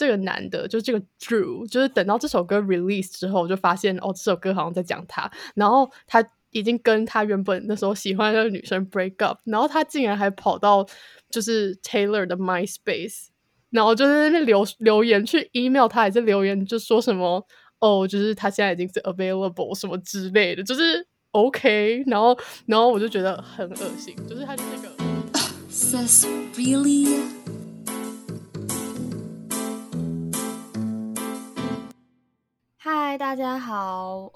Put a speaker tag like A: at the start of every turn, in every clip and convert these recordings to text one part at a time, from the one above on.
A: 这个男的，就是这个 Drew，就是等到这首歌 release 之后，我就发现哦，这首歌好像在讲他，然后他已经跟他原本那时候喜欢的女生 break up，然后他竟然还跑到就是 Taylor 的 MySpace，然后就在那边留留言去 email 他，还是留言就说什么哦，就是他现在已经是 available 什么之类的，就是 OK，然后然后我就觉得很恶心，就是他就那个。
B: Sis, really?
C: 嗨，大家好，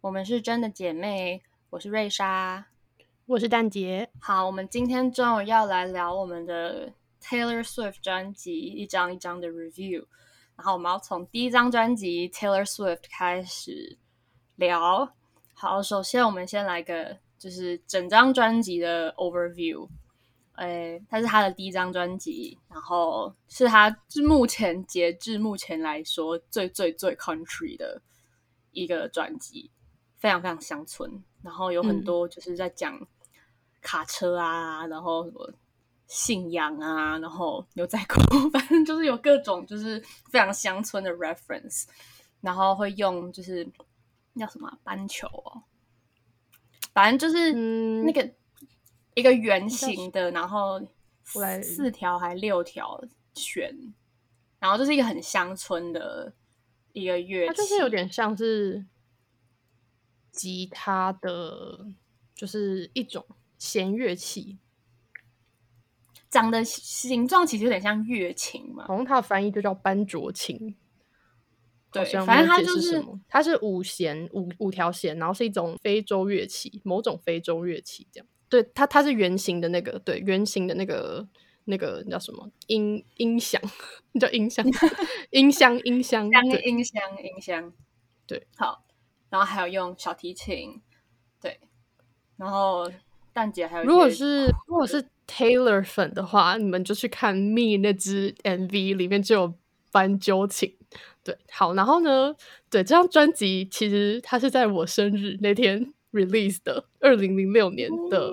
C: 我们是真的姐妹，我是瑞莎。
A: 我是蛋杰，
C: 好，我们今天终于要来聊我们的 Taylor Swift 专辑一张一张的 review，然后我们要从第一张专辑 Taylor Swift 开始聊。好，首先我们先来个就是整张专辑的 overview。诶，它是他的第一张专辑，然后是他是目前截至目前来说最最最 country 的一个专辑，非常非常乡村，然后有很多就是在讲卡车啊，然后什么信仰啊，然后牛仔裤，反正就是有各种就是非常乡村的 reference，然后会用就是叫什么啊斑球哦，反正就是
A: 嗯。
C: 那个。一个圆形的，然后四条还六条弦，然后就是一个很乡村的一个乐器，
A: 它就是有点像是吉他的，就是一种弦乐器，
C: 长的形状其实有点像乐琴嘛。
A: 好像它的翻译就叫班卓琴。
C: 对反正它就是
A: 它是五弦五五条弦，然后是一种非洲乐器，某种非洲乐器这样。对，它它是圆形的那个，对，圆形的那个那个叫什么音音响，叫音响，音箱音箱，
C: 箱音箱音箱，
A: 对，
C: 好，然后还有用小提琴，对，然后蛋姐还有
A: 如果是如果是 Taylor 粉的话，你们就去看 Me 那支 MV，里面就有斑鸠琴。对，好，然后呢，对这张专辑其实它是在我生日那天 release 的，二零零六年的。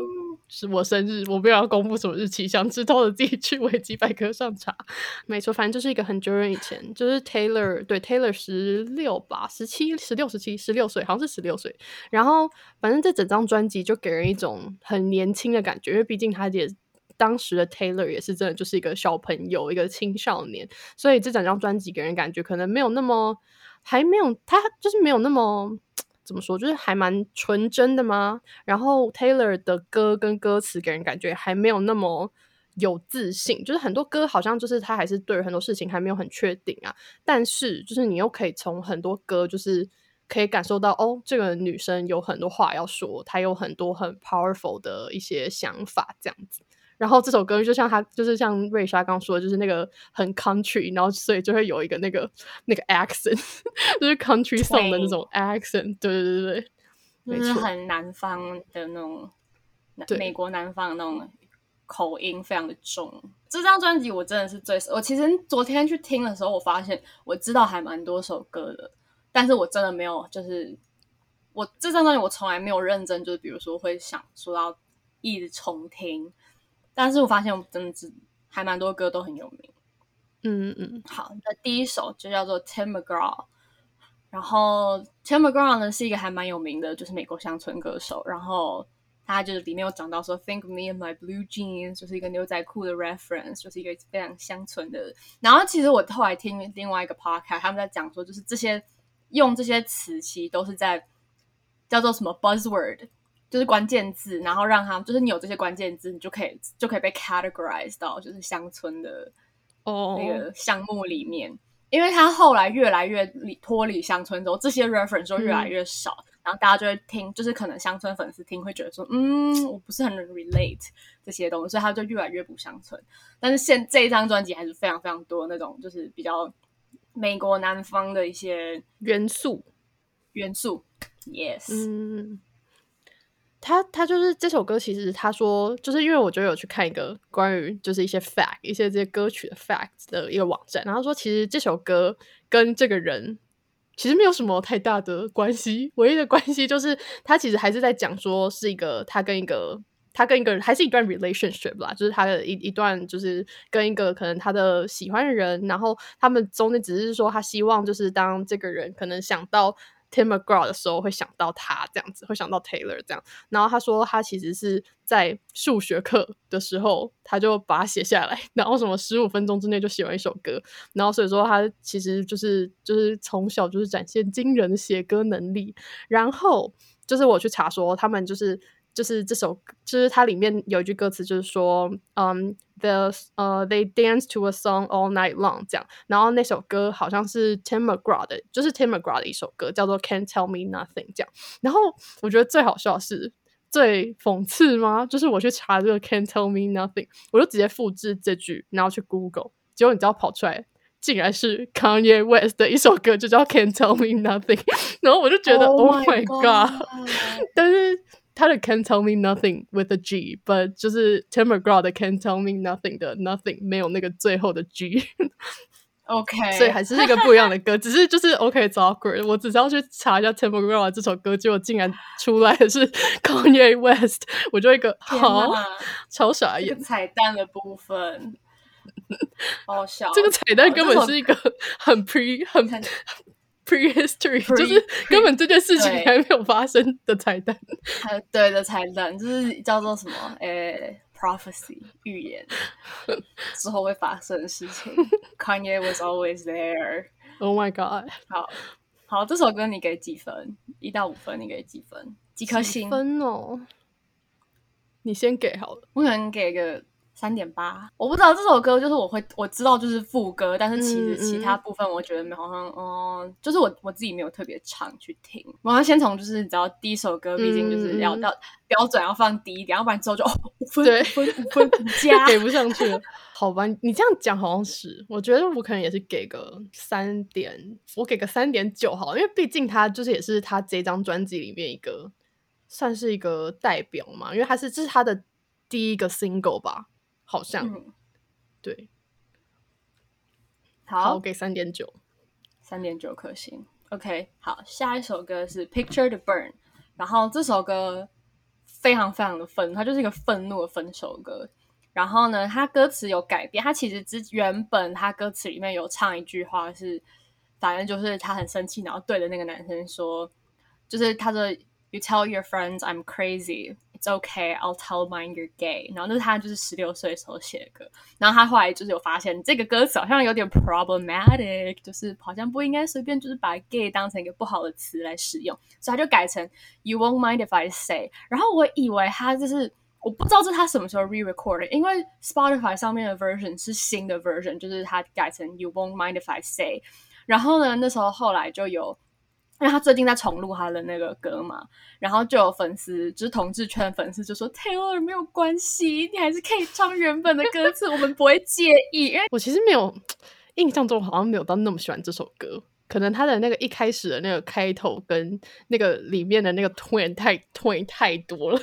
A: 是我生日，我没有要公布什么日期，想知道的自己去维基百科上查。没错，反正就是一个很久远以前，就是 Taylor 对 Taylor 十六吧，十七、十六、十七、十六岁，好像是十六岁。然后反正这整张专辑就给人一种很年轻的感觉，因为毕竟他也当时的 Taylor 也是真的就是一个小朋友，一个青少年，所以这整张专辑给人感觉可能没有那么，还没有他就是没有那么。怎么说，就是还蛮纯真的吗？然后 Taylor 的歌跟歌词给人感觉还没有那么有自信，就是很多歌好像就是他还是对很多事情还没有很确定啊。但是就是你又可以从很多歌就是可以感受到，哦，这个女生有很多话要说，她有很多很 powerful 的一些想法这样子。然后这首歌就像他，就是像瑞莎刚说的，就是那个很 country，然后所以就会有一个那个那个 accent，就是 country song 的那种 accent。对对对对，
C: 就是。很南方的那种，南美国南方的那种口音非常的重。这张专辑我真的是最，我其实昨天去听的时候，我发现我知道还蛮多首歌的，但是我真的没有，就是我这张专辑我从来没有认真，就是比如说会想说要一直重听，但是我发现我真的是还蛮多歌都很有名。
A: 嗯嗯
C: 好，那第一首就叫做 Tim McGraw，然后 Tim McGraw 呢是一个还蛮有名的，就是美国乡村歌手。然后他就是里面有讲到说，Think of me in my blue jeans，就是一个牛仔裤的 reference，就是一个非常乡村的。然后其实我后来听另外一个 podcast，他们在讲说，就是这些用这些词其实都是在叫做什么 buzzword。就是关键字，然后让他们就是你有这些关键字，你就可以就可以被 categorize 到就是乡村的
A: 哦，
C: 那个项目里面，因为他后来越来越离脱离乡村之后，这些 reference 就越来越少，然后大家就会听，就是可能乡村粉丝听会觉得说，嗯，我不是很能 relate 这些东西，所以他就越来越不乡村。但是现这一张专辑还是非常非常多那种就是比较美国南方的一些
A: 元素。
C: 元素，yes，、
A: 嗯，他他就是这首歌，其实他说，就是因为我就有去看一个关于就是一些 fact 一些这些歌曲的 fact 的一个网站，然后说其实这首歌跟这个人其实没有什么太大的关系，唯一的关系就是他其实还是在讲说是一个他跟一个他跟一个人还是一段 relationship 啦，就是他的一一段就是跟一个可能他的喜欢的人，然后他们中间只是说他希望就是当这个人可能想到 Tim McGraw 的时候会想到他这样子，会想到 Taylor 这样。然后他说他其实是在数学课的时候他就把它写下来，然后什么十五分钟之内就写完一首歌，然后所以说他其实就是就是从小就是展现惊人的写歌能力，然后就是我去查说他们就是。就是这首，就是它里面有一句歌词，就是说，嗯，the 呃，they dance to a song all night long 这样。然后那首歌好像是 Tim McGraw 的，就是 Tim McGraw 的一首歌，叫做 Can't Tell Me Nothing 这样。然后我觉得最好笑的是，最讽刺吗？就是我去查这个 Can't Tell Me Nothing，我就直接复制这句，然后去 Google，结果你知道跑出来，竟然是 Kanye West 的一首歌，就叫 Can't Tell Me Nothing。然后我就觉得
C: Oh
A: Oh
C: my
A: God！但是他的 Can't Tell Me Nothing with a G，but 就是 Tim McGraw 的 Can't Tell Me Nothing 的 Nothing 没有那个最后的
C: G，OK，
A: 所以还是一个不一样的歌。只是就是 OK，it's awkward。我只是要去查一下 Tim McGraw 这首歌，结果竟然出来的是 Kanye West，我就一个好超傻眼。
C: 彩蛋的部分，好好笑。
A: 这个彩蛋根本是一个很 pre 很
C: 很 prehistory，Pre-
A: 就是根本这件事情还没有发生的彩蛋。
C: 呃对的彩蛋，就是叫做什么？诶，prophecy 预言之后会发生的事情。Kanye was always there。
A: Oh my god！
C: 好，好，这首歌你给几分？一到五分，你给几分？几颗
A: 几
C: 星？
A: 分哦？你先给好了。
C: 我可能给个三点八。我不知道这首歌，就是我会我知道就是副歌，但是其实
A: 嗯
C: 其他部分我觉得好像，嗯，就是我我自己没有特别常去听。我要先从就是你知道第一首歌，毕竟就是要到标准要放低一点，要不然之后就哦五分分五分五加。
A: 给不 上去了。好吧，你这样讲好像是，我觉得我可能也是给个三点，我给个三点九好了，因为毕竟他就是也是他这张专辑里面一个算是一个代表嘛，因为他是这是他的第一个 single 吧，好像、
C: 嗯，
A: 对。好，
C: 好
A: 我，给三点九。
C: 三点九颗星。OK，好，下一首歌是《Picture the Burn》，然后这首歌非常非常的愤怒，它就是一个愤怒的分手歌。然后呢，它歌词有改变，它其实之原本它歌词里面有唱一句话是，反正就是他很生气，然后对着那个男生说，就是他说 “You tell your friends I'm crazy, it's okay, I'll tell mine you're gay”。然后那是他就是十六岁的时候写的歌。然后他后来就是有发现这个歌词好像有点 problematic，就是好像不应该随便就是把 gay 当成一个不好的词来使用，所以他就改成 You won't mind if I say。然后我以为他就是我不知道这是他什么时候 re-record 的，因为 Spotify 上面的 version 是新的 version，就是他改成 You won't mind if I say。然后呢，那时候后来就有。 因为他最近在重录他的那个歌嘛，然后就有粉丝，就是同志圈的粉丝就说 Taylor 没有关系，你还是可以唱原本的歌词，我们不会介意，因为
A: 我其实没有印象中好像没有到那么喜欢这首歌，可能他的那个一开始的那个开头跟那个里面的那个 twin 太 twin 太多了，我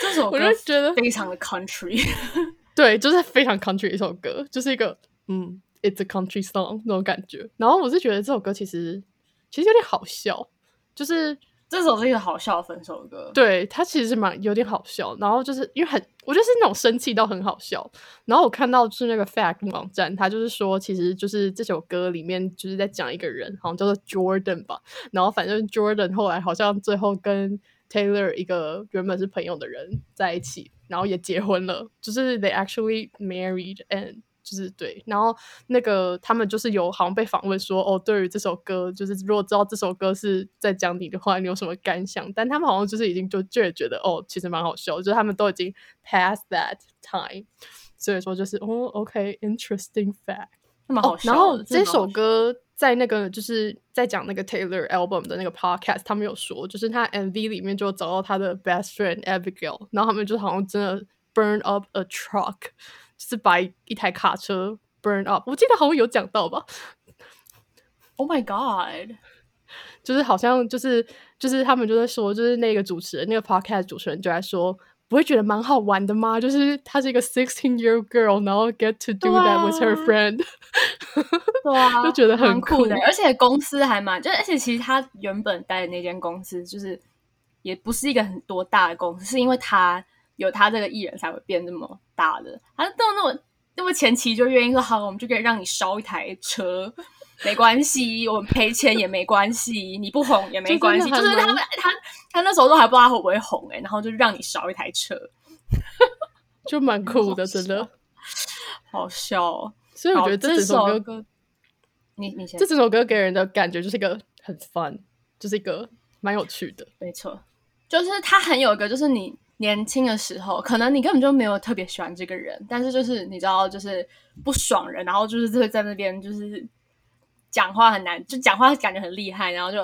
C: 这首 歌
A: 就觉得
C: 非常的 country。
A: 对，就是非常 country 一首歌，就是一个嗯，it's a country song 那种感觉。然后我是觉得这首歌其实其实有点好笑，就是
C: 这首是一个好笑的分手歌，
A: 对它其实是蛮有点好笑，然后就是因为很，我觉得是那种生气到很好笑。然后我看到是那个 Fact 网站，他就是说，其实就是这首歌里面就是在讲一个人，好像叫做 Jordan 吧。然后反正 Jordan 后来好像最后跟 Taylor 一个原本是朋友的人在一起，然后也结婚了，就是 they actually married and 就是对，然后那个他们就是有好像被访问说，哦，对于这首歌，就是如果知道这首歌是在讲你的话，你有什么感想？但他们好像就是已经就就也觉得，哦，其实蛮好笑，就是他们都已经 past that time，所以说就是哦，OK，interesting、fact。
C: 那么好笑的。
A: 然后这首歌在那个就是在讲那个 Taylor album 的那个 podcast，他们有说，就是他 MV 里面就找到他的 best friend Abigail，然后他们就好像真的 burn up a truck，就是把一一台卡车 burn up。我记得好像有讲到吧
C: ，，Oh my God，
A: 就是好像就是就是他们就在说，就是那个主持人那个 podcast 主持人就在说。不会觉得蛮好玩的吗？就是她是一个 sixteen year girl，然后 get to do that with her
C: 啊
A: friend，
C: 对啊，
A: 就觉得很
C: 蛮酷的，而且公司还蛮，就而且其实他原本待的那间公司就是也不是一个很多大的公司，是因为他有他这个艺人才会变那么大的。他到那么那么前期就愿意说好，我们就可以让你烧一台车，没关系，我们赔钱也没关系，你不红也没关系。
A: 就
C: 就是是他们他他那时候都还不知道他会不会红哎、然后就让你烧一台车，
A: 就蛮酷的，真的。
C: 好笑、哦。
A: 所以我觉得这整首
C: 首
A: 歌，
C: 歌，你你先
A: 这整首歌给人的感觉就是一个很 fun，就是一个蛮有趣的。
C: 没错，就是他很有一个，就是你年轻的时候，可能你根本就没有特别喜欢这个人，但是就是你知道，就是不爽人，然后就是就会在那边就是讲话很难，就讲话感觉很厉害，然后就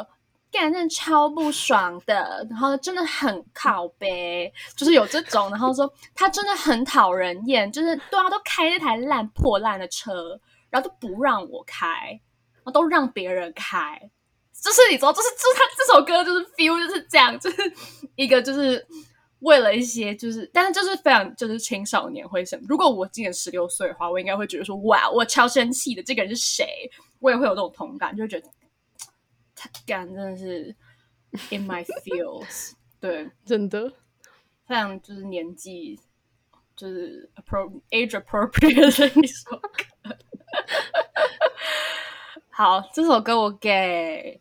C: 干真的超不爽的，然后真的很靠背，就是有这种，然后说他真的很讨人厌，就是对啊，都开那台烂破烂的车，然后都不让我开，然后都让别人开。就是你知道，就是就是他这首歌就是 feel 就是这样，就是一个就是为了一些就是，但是就是非常就是青少年会想。如果我今年十六岁的话，我应该会觉得说，哇，我超生气的，这个人是谁？我也会有这种同感，就会觉得他干真的是 in my feels，对，
A: 真的，
C: 非常就是年纪就是 appro age appropriate 的一首歌。好，这首歌我给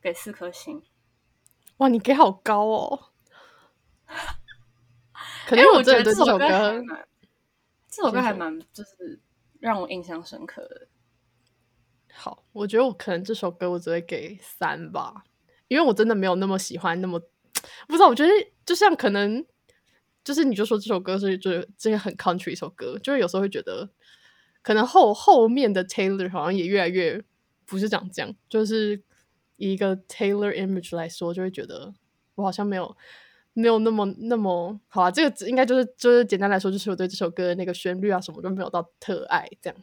C: 给四颗星，
A: 哇，你给好高哦！可能
C: 我觉得这首歌这首歌还蛮就是让我印象深刻的。
A: 好，我觉得我可能这首歌我只会给三吧，因为我真的没有那么喜欢那么，不知道，我觉得就像可能就是你就说这首歌是就是这个很 country 一首歌，就是有时候会觉得可能后后面的 Taylor 好像也越来越不是长这样，就是以一个 Taylor image 来说，就会觉得我好像没有。没有那么那么好啊，这个只应该就是就是简单来说，就是我对这首歌的那个旋律啊什么都没有到特爱这样。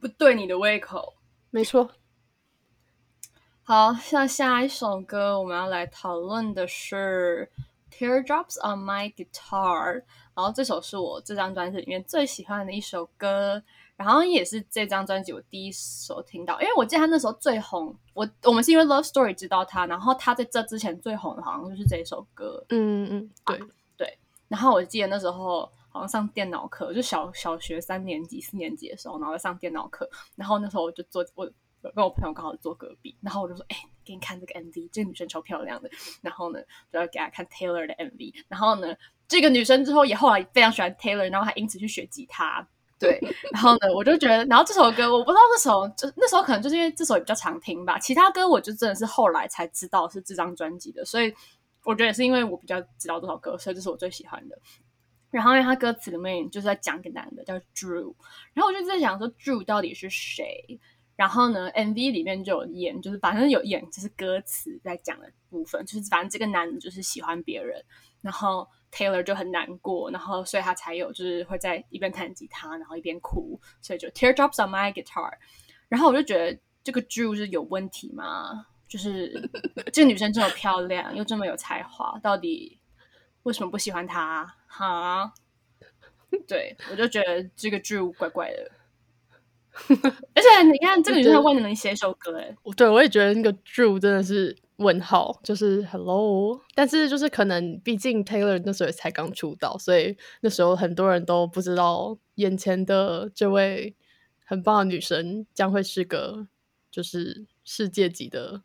C: 不对你的胃口。
A: 没错，
C: 好，像下一首歌我们要来讨论的是《Teardrops on My Guitar》，然后这首是我这张专辑里面最喜欢的一首歌，然后也是这张专辑我第一首听到，因为我记得他那时候最红，我我们是因为《Love Story》知道他，然后他在这之前最红的好像就是这一首歌，
A: 嗯嗯，对对，
C: 然后我记得那时候好像上电脑课，就小小学三年级、四年级的时候，然后在上电脑课，然后那时候我就坐我我跟我朋友刚好坐隔壁，然后我就说：“哎、给你看这个 MV，这个女生超漂亮的。”然后呢，就要给她看 Taylor 的 MV，然后呢，这个女生之后也后来非常喜欢 Taylor，然后还因此去学吉他。对，然后呢，我就觉得，然后这首歌我不知道那首就那时候可能就是因为这首也比较常听吧，其他歌我就真的是后来才知道是这张专辑的，所以我觉得也是因为我比较知道这首歌，所以这是我最喜欢的。然后因为他歌词里面就是在讲一个男的叫 Drew，然后我就在想说 Drew 到底是谁？然后呢，MV 里面就有演，就是反正有演就是歌词在讲的部分，就是反正这个男的就是喜欢别人，然后 Taylor 就很难过，然后所以他才有就是会在一边弹吉他，然后一边哭，所以就 Teardrops on my guitar。然后我就觉得这个 Drew 是有问题吗？就是 这个女生这么漂亮，又这么有才华，到底为什么不喜欢她？哈，对我就觉得这个 Drew 怪怪的。而且你看，这个女生为你写一首歌，哎，
A: 对我也觉得那个 Drew 真的是问号，就是 Hello，但是就是可能毕竟 Taylor 那时候也才刚出道，所以那时候很多人都不知道眼前的这位很棒的女神将会是个就是世界级的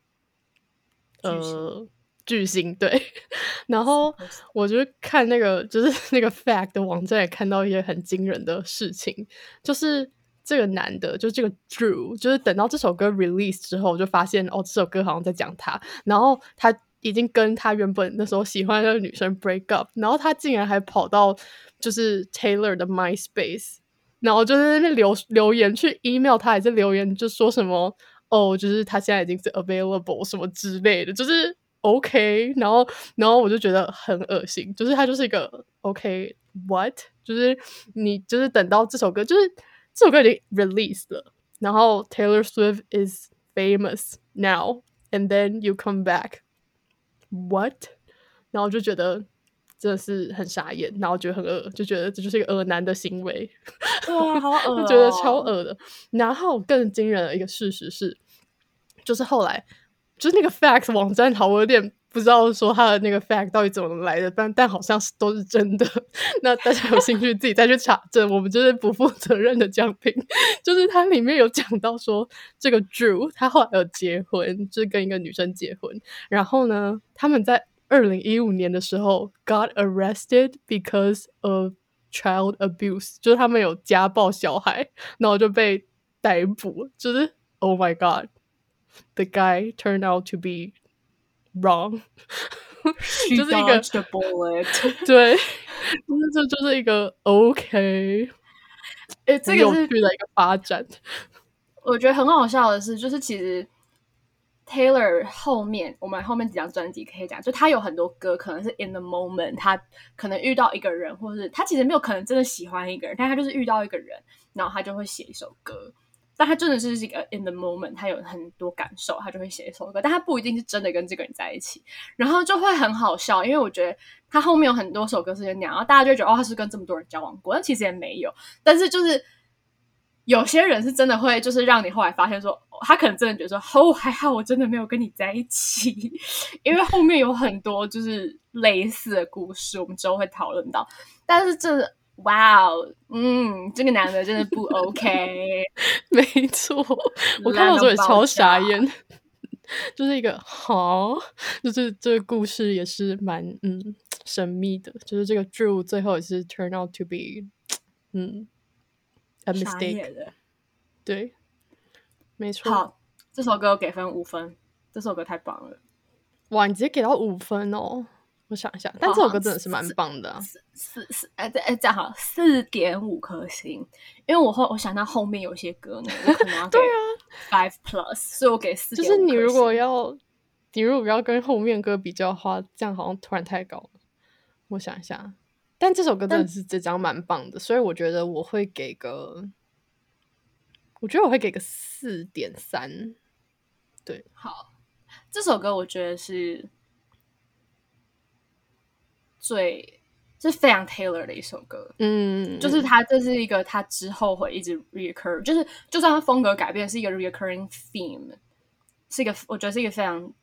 A: 呃巨星，对。然后我就看那个就是那个 Fact 的网站也看到一些很惊人的事情，就是这个男的，就是这个 Drew，就是等到这首歌 release 之后，我就发现哦，这首歌好像在讲他，然后他已经跟他原本那时候喜欢的女生 break up，然后他竟然还跑到就是 Taylor 的 MySpace，然后就在那边留留言去 email 他，还是留言就说什么哦，就是他现在已经是 available 什么之类的，就是 OK，然后然后我就觉得很恶心，就是他就是一个 OK what，就是你就是等到这首歌，就是这首歌已经 released 了，然后 Taylor Swift is famous now，and then you come back what，然后我就觉得。真的是很傻眼，然后觉得很恶，就觉得这就是一个恶男的行为。
C: 哇，好恶、哦，
A: 就觉得超恶的。然后更惊人的一个事实是，就是后来就是那个 fact 网站好，我有点不知道说它的那个 fact 到底怎么来的，但但好像是都是真的。那大家有兴趣自己再去查证，我们就是不负责任的奖品。就是它里面有讲到说，这个 Drew 他后来有结婚，就是跟一个女生结婚，然后呢，他们在二零一五年的时候 got arrested because of child abuse，就是他们有家暴小孩，然后就被逮捕。就是 Oh my God。The guy turned out to be wrong，就是一个
C: bullet，
A: 对，就是这就是一个 OK，
C: 哎，这个
A: 有趣的一个发展。
C: 我觉得很好笑的是，就是其实 Taylor 后面我们后面几张专辑可以讲，就他有很多歌可能是 in the moment，他可能遇到一个人，或是他其实没有可能真的喜欢一个人，但他就是遇到一个人，然后他就会写一首歌。但他真的是一个 in the moment，他有很多感受，他就会写一首歌。但他不一定是真的跟这个人在一起，然后就会很好笑，因为我觉得他后面有很多首歌是这样，然后大家就觉得哦，他是跟这么多人交往过，但其实也没有。但是就是有些人是真的会，就是让你后来发现说，他可能真的觉得说，哦，还好我真的没有跟你在一起，因为后面有很多就是类似的故事，我们之后会讨论到。但是这。哇哦，嗯，这个男的真的不 OK，
A: 没错，我看到时候也超傻眼，就是一个好，就是这个故事也是蛮嗯神秘的，就是这个 Drew 最后也是 turn out to be 嗯 a mistake
C: 的，
A: 对，没错。
C: 好，这首歌给分五分，这首歌太棒了，
A: 哇，你直接给到五分哦。我想一下，但这首歌真的是蛮棒的。
C: 四四四，哎哎，这样好，四点五颗星。因为我后我想到后面有些歌呢，我可能要 给 five plus，所以我给四。
A: 就是你如果要，你如果要跟后面歌比较的话，这样好像突然太高了。我想一下，但这首歌真的是这张蛮棒的，所以我觉得我会给个，我觉得我会给个四点三。对，
C: 好，这首歌我觉得是。最是非常 Taylor 的一首歌，
A: 嗯，
C: 就是他这是一个他之后会一直 recur，就是就算他风格改变，是一个 recurring theme，是一个我觉得是一个非常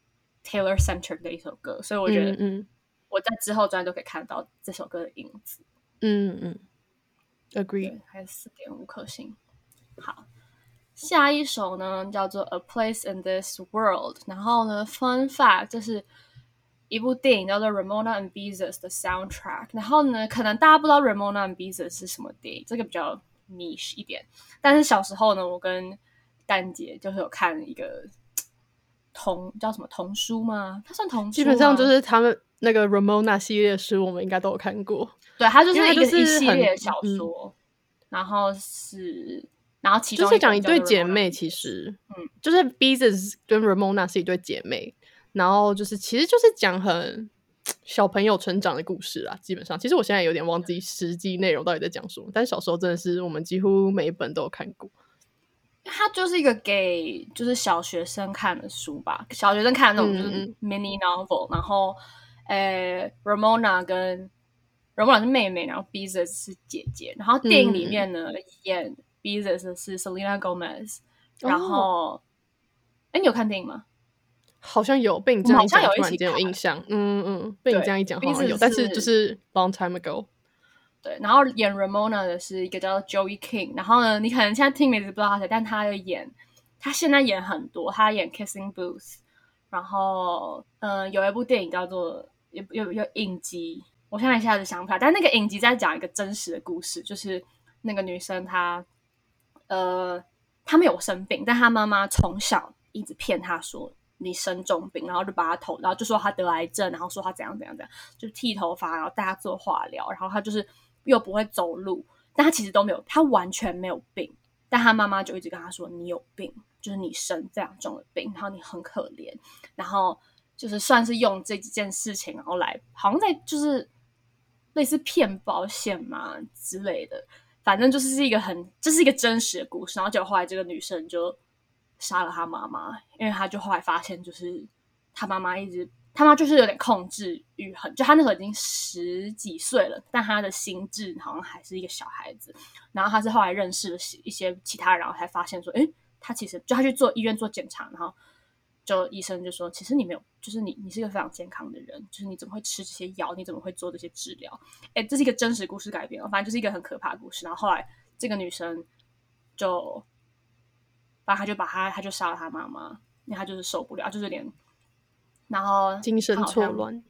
C: Taylor centered 的一首歌，所以我觉得，
A: 嗯，
C: 我在之后专都可以看到这首歌的影子，
A: 嗯嗯，agree，
C: 还有四点五颗星。好，下一首呢叫做 A Place in This World，然后呢，Fun Fact 就是。一部电影叫做《Ramona and Beezus》的 soundtrack，然后呢，可能大家不知道《Ramona and Beezus》是什么电影，这个比较 niche 一点。但是小时候呢，我跟丹姐就是有看一个童叫什么童书吗？它算童书，
A: 基本上就是他们那个 Ramona 系列书，我们应该都有看过。
C: 对，它就是一个一系列小说，然后是然后其中
A: 就是讲一对姐妹，其实嗯，就是 Beezus 跟 Ramona 是一对姐妹。然后就是，其实就是讲很小朋友成长的故事啦。基本上，其实我现在有点忘记实际内容到底在讲什么，但是小时候真的是我们几乎每一本都有看过。
C: 它就是一个给就是小学生看的书吧，小学生看的那种就是 mini novel。然后，呃，Ramona 跟 Ramona 是妹妹，然后 Beezus 是姐姐。然后电影里面呢，演 Beezus 是 Selena Gomez。然后，哎，你有看电影吗？
A: 好像有被你这样讲，突然间有印象。嗯嗯，被你这样一讲，好像有，但是就是 long time ago。
C: 对，然后演 Ramona 的是一个叫 Joey King。然后呢，你可能现在听名字不知道他谁，但他有演，他现在演很多，他演 Kissing Booth。然后，嗯，有一部电影叫做有有有影集，我现在一下子想不起来。但那个影集在讲一个真实的故事，就是那个女生她，呃，她没有生病，但她妈妈从小一直骗她说。你生重病，然后就把他头，然后就说他得癌症，然后说他怎样怎样怎样，就剃头发，然后带他做化疗，然后他就是又不会走路，但他其实都没有，他完全没有病，但他妈妈就一直跟他说你有病，就是你生这样重的病，然后你很可怜，然后就是算是用这几件事情，然后来好像在就是类似骗保险嘛之类的，反正就是是一个很这是一个真实的故事，然后结果后来这个女生就。杀了他妈妈，因为他就后来发现，就是他妈妈一直他妈就是有点控制欲很，就他那时候已经十几岁了，但他的心智好像还是一个小孩子。然后他是后来认识了一些其他人，然后才发现说，哎，他其实就他去做医院做检查，然后就医生就说，其实你没有，就是你你是一个非常健康的人，就是你怎么会吃这些药？你怎么会做这些治疗？哎，这是一个真实故事改编哦，反正就是一个很可怕的故事。然后后来这个女生就，把他就把他他就杀了他妈妈，因为他就是受不了，就是连，然后
A: 精神错乱，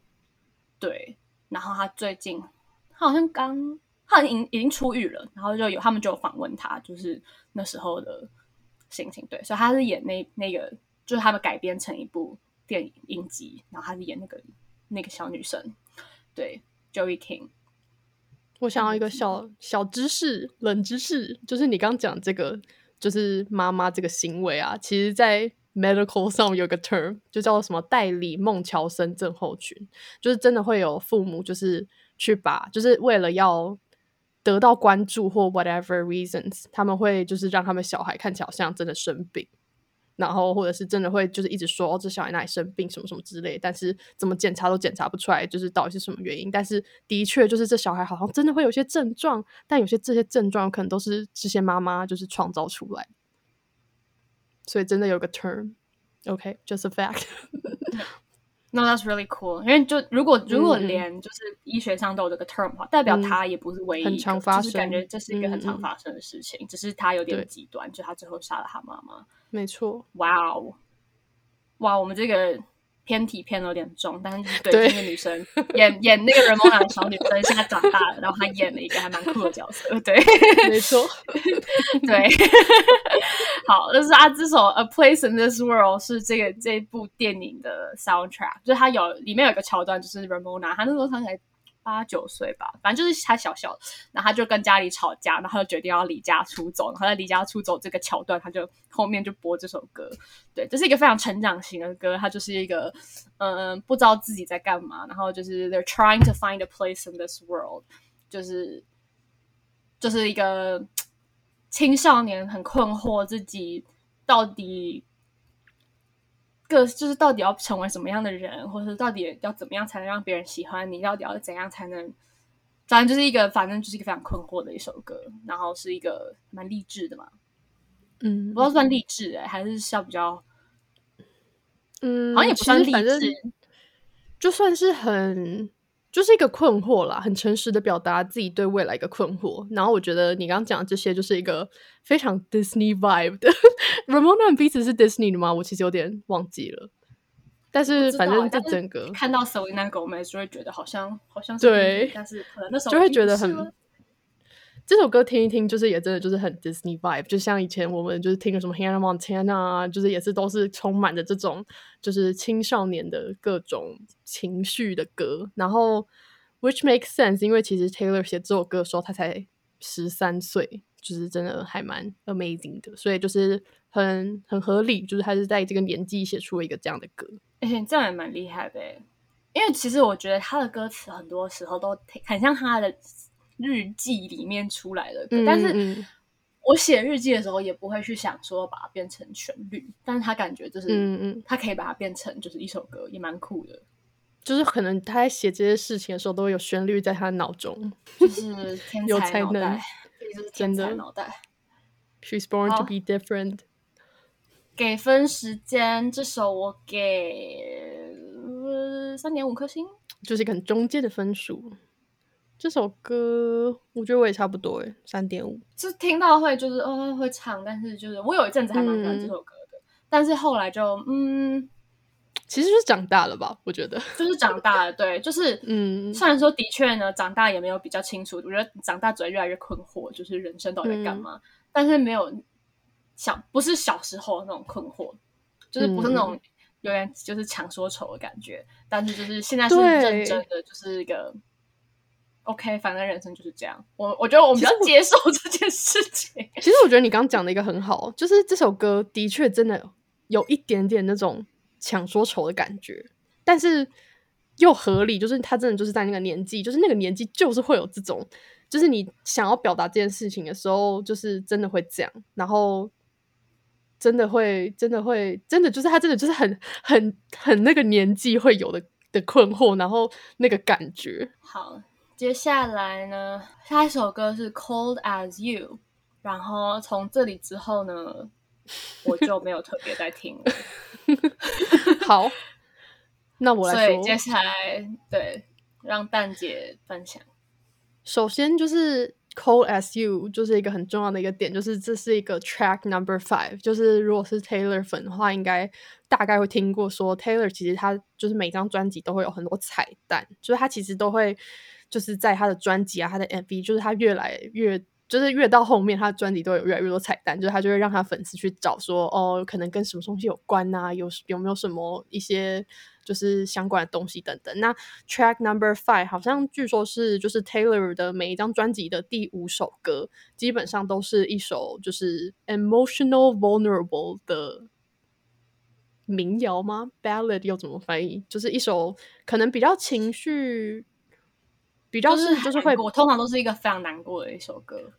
C: 对，然后他最近他好像刚。他已经已经出狱了，然后就有他们就有访问他，就是那时候的心情。对，所以他是演那那个，就是他们改编成一部电影影集，然后他是演那个那个小女生，对，Joey King。
A: 我想要一个小小知识，冷知识，就是你刚讲这个，就是妈妈这个行为啊，其实在 medical 上有个 term，就叫什么代理孟乔森症候群，就是真的会有父母就是去把，就是为了要得到关注或 whatever reasons，他们会就是让他们小孩看起来好像真的生病，然后或者是真的会就是一直说哦，这小孩哪里生病什么什么之类，但是怎么检查都检查不出来，就是到底是什么原因。但是的确就是这小孩好像真的会有些症状，但有些这些症状可能都是这些妈妈就是创造出来，所以真的有个 term，OK，just a fact。
C: No, that's really cool. 因为就如果如果连就是医学上都有这个 term 的话，代表他也不是唯一就是感觉这是一个很常发生的事情，只是他有点极端，就他最后杀了他妈妈。
A: 没错。
C: 哇哦，哇，我们这个。偏题偏的有点重，但是对那个女生演演那个人梦的小女生，现在长大了，然后她演了一个还蛮酷的角色，对，
A: 没错，
C: 对，好，就是啊，这首《A Place in This World》是这个这部电影的 soundtrack，就是它有里面有一个桥段，就是 Ramona，她那时候唱起来。八九岁吧，反正就是他小小，然后他就跟家里吵架，然后就决定要离家出走。然后在离家出走这个桥段，他就后面就播这首歌。对，这是一个非常成长型的歌，它就是一个嗯，不知道自己在干嘛，然后就是 they're trying to find a place in this world，就是就是一个青少年很困惑自己到底。个就是到底要成为什么样的人，或者是到底要怎么样才能让别人喜欢你？到底要怎样才能？反正就是一个，反正就是一个非常困惑的一首歌，然后是一个蛮励志的嘛。
A: 嗯，
C: 不知道算励志哎，还是笑比较，
A: 嗯，
C: 好像也不算励志，
A: 就算是很。就是一个困惑啦，很诚实的表达自己对未来一个困惑。然后我觉得你刚刚讲的这些，就是一个非常 Disney vibe 的。Ramona 彼此是 Disney 的吗？我其实有点忘记了。但是反正这整个
C: 看到 Selena Gomez 就会觉得好像好像
A: 对，
C: 但是可能那时候
A: 就会觉得很。这首歌听一听，就是也真的就是很 Disney vibe，就像以前我们就是听什么 Hannah Montana 啊，就是也是都是充满着这种就是青少年的各种情绪的歌。然后 which makes sense，因为其实 Taylor 写这首歌的时候他才十三岁，就是真的还蛮 amazing 的，所以就是很很合理，就是他是在这个年纪写出了一个这样的歌。
C: 而且这样也蛮厉害的，因为其实我觉得他的歌词很多时候都很像他的。日记里面出来的歌，但是我写日记的时候也不会去想说把它变成旋律，但是他感觉就是，嗯嗯，他可以把它变成就是一首歌，也蛮酷的。
A: 就是可能他在写这些事情的时候，都会有旋律在他脑中，
C: 就是天才脑袋，就是天才脑袋。
A: She's born to be different。
C: 给分时间，这首我给三点五颗星，
A: 就是一个很中间的分数。这首歌我觉得我也差不多诶，三点五。
C: 就听到会就是哦会唱，但是就是我有一阵子还蛮喜欢这首歌的，但是后来就嗯，
A: 其实就是长大了吧？我觉得
C: 就是长大了，对，就是嗯，虽然说的确呢，长大也没有比较清楚，我觉得长大只会越来越困惑，就是人生到底在干嘛？但是没有小不是小时候那种困惑，就是不是那种有点就是强说愁的感觉，但是就是现在是认真的，就是一个。OK，反正人生就是这样。我我觉得我们要接受 这件事情。
A: 其实我觉得你刚刚讲的一个很好，就是这首歌的确真的有一点点那种抢说愁的感觉，但是又合理。就是他真的就是在那个年纪，就是那个年纪就是会有这种，就是你想要表达这件事情的时候，就是真的会这样，然后真的会真的会真的就是他真的就是很很很那个年纪会有的的困惑，然后那个感觉
C: 好。接下来呢，下一首歌是《Cold as You》，然后从这里之后呢，我就没有特别在听了。
A: 好，那我来说。
C: 所以接下来对让蛋姐分享。
A: 首先就是 Cold as You，就是一个很重要的一个点，就是这是一个 Track Number Five。就是如果是 Taylor 粉的话，应该大概会听过说 Taylor 其实他就是每张专辑都会有很多彩蛋，就是他其实都会就是在他的专辑啊，他的 MV，就是他越来越。就是越到后面，他的专辑都有越来越多彩蛋，就是他就会让他粉丝去找说，哦，可能跟什么东西有关呐？有有没有什么一些就是相关的东西等等。那 Track Number Five 好像据说是就是 Taylor 的每一张专辑的第五首歌，基本上都是一首就是 emotional vulnerable 的民谣吗？Ballad 又怎么翻译？就是一首可能比较情绪。比较是就是会，
C: 我通常都是一个非常难过的一首歌。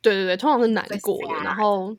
A: 对对对，通常是难过的，然后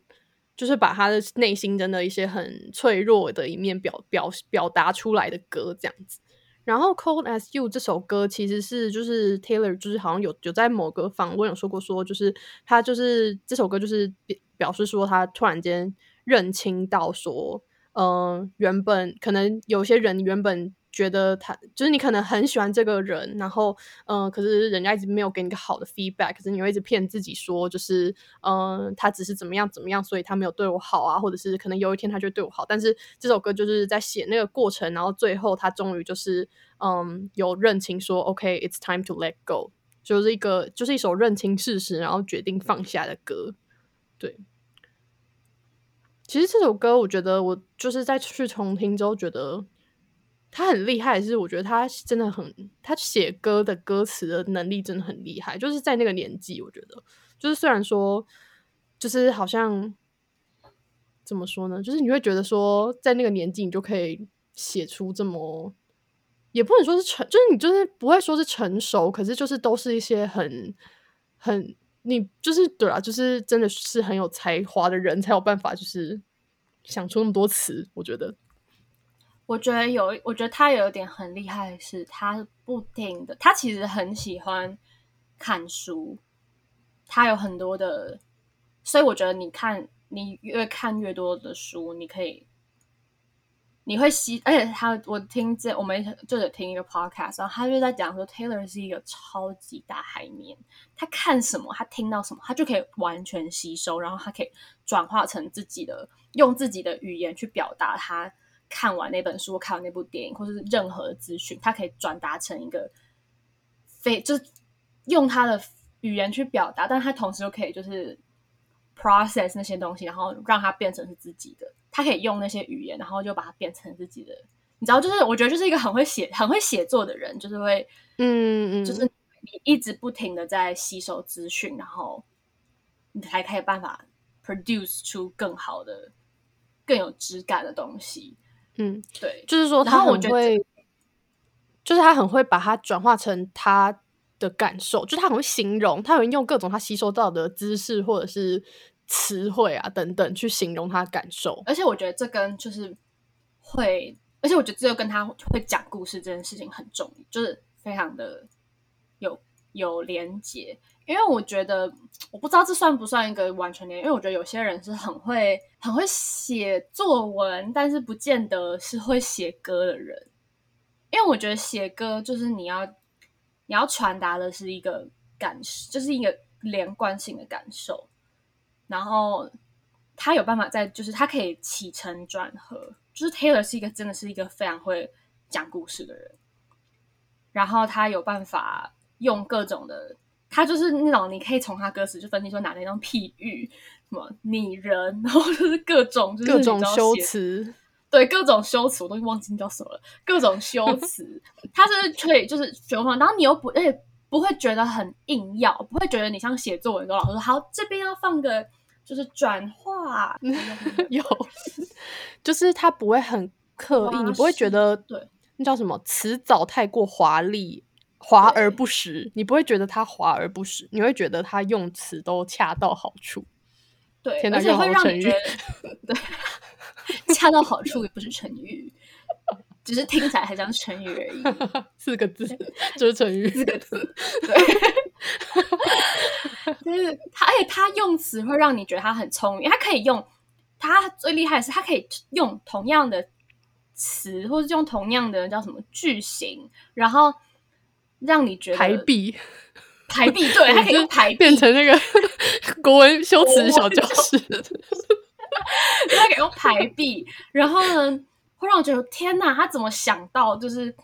A: 就是把他的内心真的一些很脆弱的一面表表表达出来的歌这样子。然后《Cold as You》这首歌其实是就是 Taylor 就是好像有有在某个访问有说过，说就是他就是这首歌就是表示说他突然间认清到说，嗯，原本可能有些人原本。觉得他就是你可能很喜欢这个人，然后嗯，可是人家一直没有给你一个好的 feedback，可是你会一直骗自己说，就是嗯，他只是怎么样怎么样，所以他没有对我好啊，或者是可能有一天他就对我好。但是这首歌就是在写那个过程，然后最后他终于就是嗯，有认清说，OK，it's time to let go，就是一个就是一首认清事实，然后决定放下的歌。对，其实这首歌我觉得我就是在去重听之后觉得。他很厉害，是我觉得他真的很，他写歌的歌词的能力真的很厉害。就是在那个年纪，我觉得，就是虽然说，就是好像怎么说呢？就是你会觉得说，在那个年纪，你就可以写出这么，也不能说是成，就是你就是不会说是成熟，可是就是都是一些很很，你就是对啊，就是真的是很有才华的人才有办法，就是想出那么多词。我觉得。
C: 我觉得有，我觉得他有一点很厉害，是他不停的，他其实很喜欢看书，他有很多的，所以我觉得你看，你越看越多的书，你可以，你会吸，而且他，我听这我们就得听一个 podcast，然后他就在讲说，Taylor 是一个超级大海绵，他看什么，他听到什么，他就可以完全吸收，然后他可以转化成自己的，用自己的语言去表达他。看完那本书，看完那部电影，或者是任何资讯，他可以转达成一个非就是用他的语言去表达，但他同时又可以就是 process 那些东西，然后让它变成是自己的。他可以用那些语言，然后就把它变成自己的。你知道，就是我觉得就是一个很会写、很会写作的人，就是会
A: 嗯嗯，
C: 就是你一直不停的在吸收资讯，然后你才可以办法 produce 出更好的、更有质感的东西。
A: 嗯，
C: 对，
A: 就是说他很会，就是他很会把它转化成他的感受，就他很会形容，他会用各种他吸收到的知识或者是词汇啊等等去形容他感受。
C: 而且我觉得这跟就是会，而且我觉得这跟他会讲故事这件事情很重，就是非常的有有连结。因为我觉得，我不知道这算不算一个完全连，因为我觉得有些人是很会很会写作文，但是不见得是会写歌的人。因为我觉得写歌就是你要你要传达的是一个感受，就是一个连贯性的感受。然后他有办法在，就是他可以起承转合。就是 Taylor 是一个真的是一个非常会讲故事的人，然后他有办法用各种的。他就是那种，你可以从他歌词就分析说哪那种譬喻，什么拟人，然后就是各种就是
A: 各种修辞，
C: 对各种修辞，我都忘记叫什么了。各种修辞，他是可以就是循环，然后你又不而且不会觉得很硬要，不会觉得你像写作文，跟老师说好这边要放个就是转化，
A: 有，就是他不会很刻意，你不会觉得
C: 对
A: 那叫什么词藻太过华丽。华而不实，你不会觉得他华而不实，你会觉得他用词都恰到好处。
C: 对，
A: 而
C: 且会让
A: 成语，
C: 对，恰到好处也不是成语，只是听起来很像成语而已。
A: 四个字就是成语，
C: 四个字。对，就是他，而且他用词会让你觉得他很聪明，他可以用他最厉害的是，他可以用同样的词，或者用同样的叫什么句型，然后让你觉得
A: 排比
C: 排比，对，他可以用排比
A: 变成那个 国文修辞小教室。
C: 他可以用排比，然后呢，会让我觉得天哪，他怎么想到就是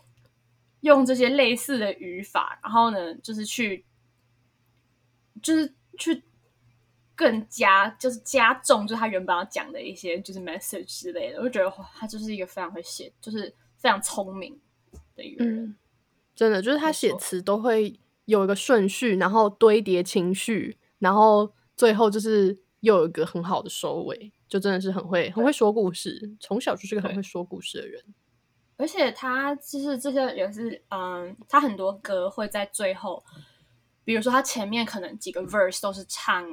C: 用这些类似的语法，然后呢，就是去就是去更加就是加重，就是他原本要讲的一些就是 message 之类的，我就觉得哇，他就是一个非常会写，就是非常聪明的一个人。
A: 嗯，真的就是他写词都会有一个顺序，然后堆叠情绪，然后最后就是又有一个很好的收尾，就真的是很会很会说故事，从小就是个很会说故事的人。
C: 而且他就是这些也是，嗯，他很多歌会在最后，比如说他前面可能几个 verse 都是唱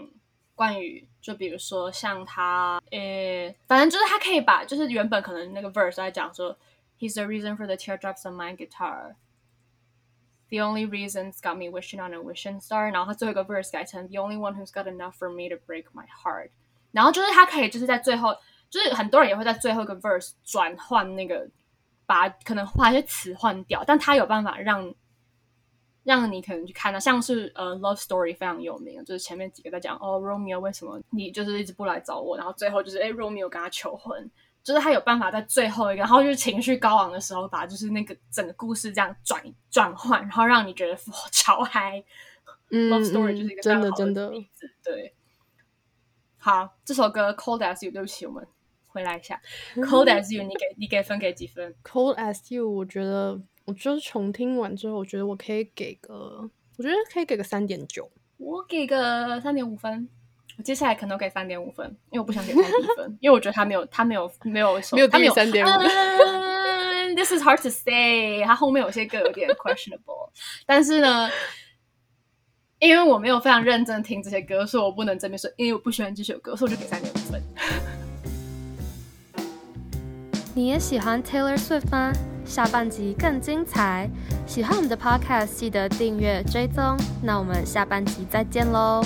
C: 关于，就比如说像他，呃，反正就是他可以把，就是原本可能那个 verse 在讲说，He's the reason for the teardrops on my guitar。The only reasons got me wishing on a wishing star，然后他最后一个 verse 改成 The only one who's got enough for me to break my heart。然后就是他可以就是在最后，就是很多人也会在最后一个 verse 转换那个，把可能把一些词换掉，但他有办法让让你可能去看到，像是呃 love story 非常有名，就是前面几个在讲哦 Romeo 为什么你就是一直不来找我，然后最后就是哎 Romeo 跟他求婚，就是他有办法在最后一个，然后就是情绪高昂的时候，把就是那个整个故事这样转转换，然后让你觉得哇超嗨。
A: 嗯
C: Love Story 就是一个真
A: 的真的，
C: 例子。对，好，这首歌 Cold as You，对不起，我们回来一下 Cold as You，你给你给分给几分
A: ？Cold as You，我觉得我就是重听完之后，我觉得我可以给个，我觉得可以给个三点九。
C: 我给个三点五分。我接下来可能给三点五分，因为我不想给太低分，因为我觉得他没有，他没有，没有手，
A: 没有
C: 他没有
A: 低于3.5
C: 嗯 This is hard to say，他后面有些歌有点 questionable，但是呢，因为我没有非常认真听这些歌，所以我不能正面说，因为我不喜欢这首歌，所以我就给三点五分。
D: 你也喜欢 Taylor Swift 吗？下半集更精彩！喜欢我们的 Podcast，记得订阅追踪。那我们下半集再见喽！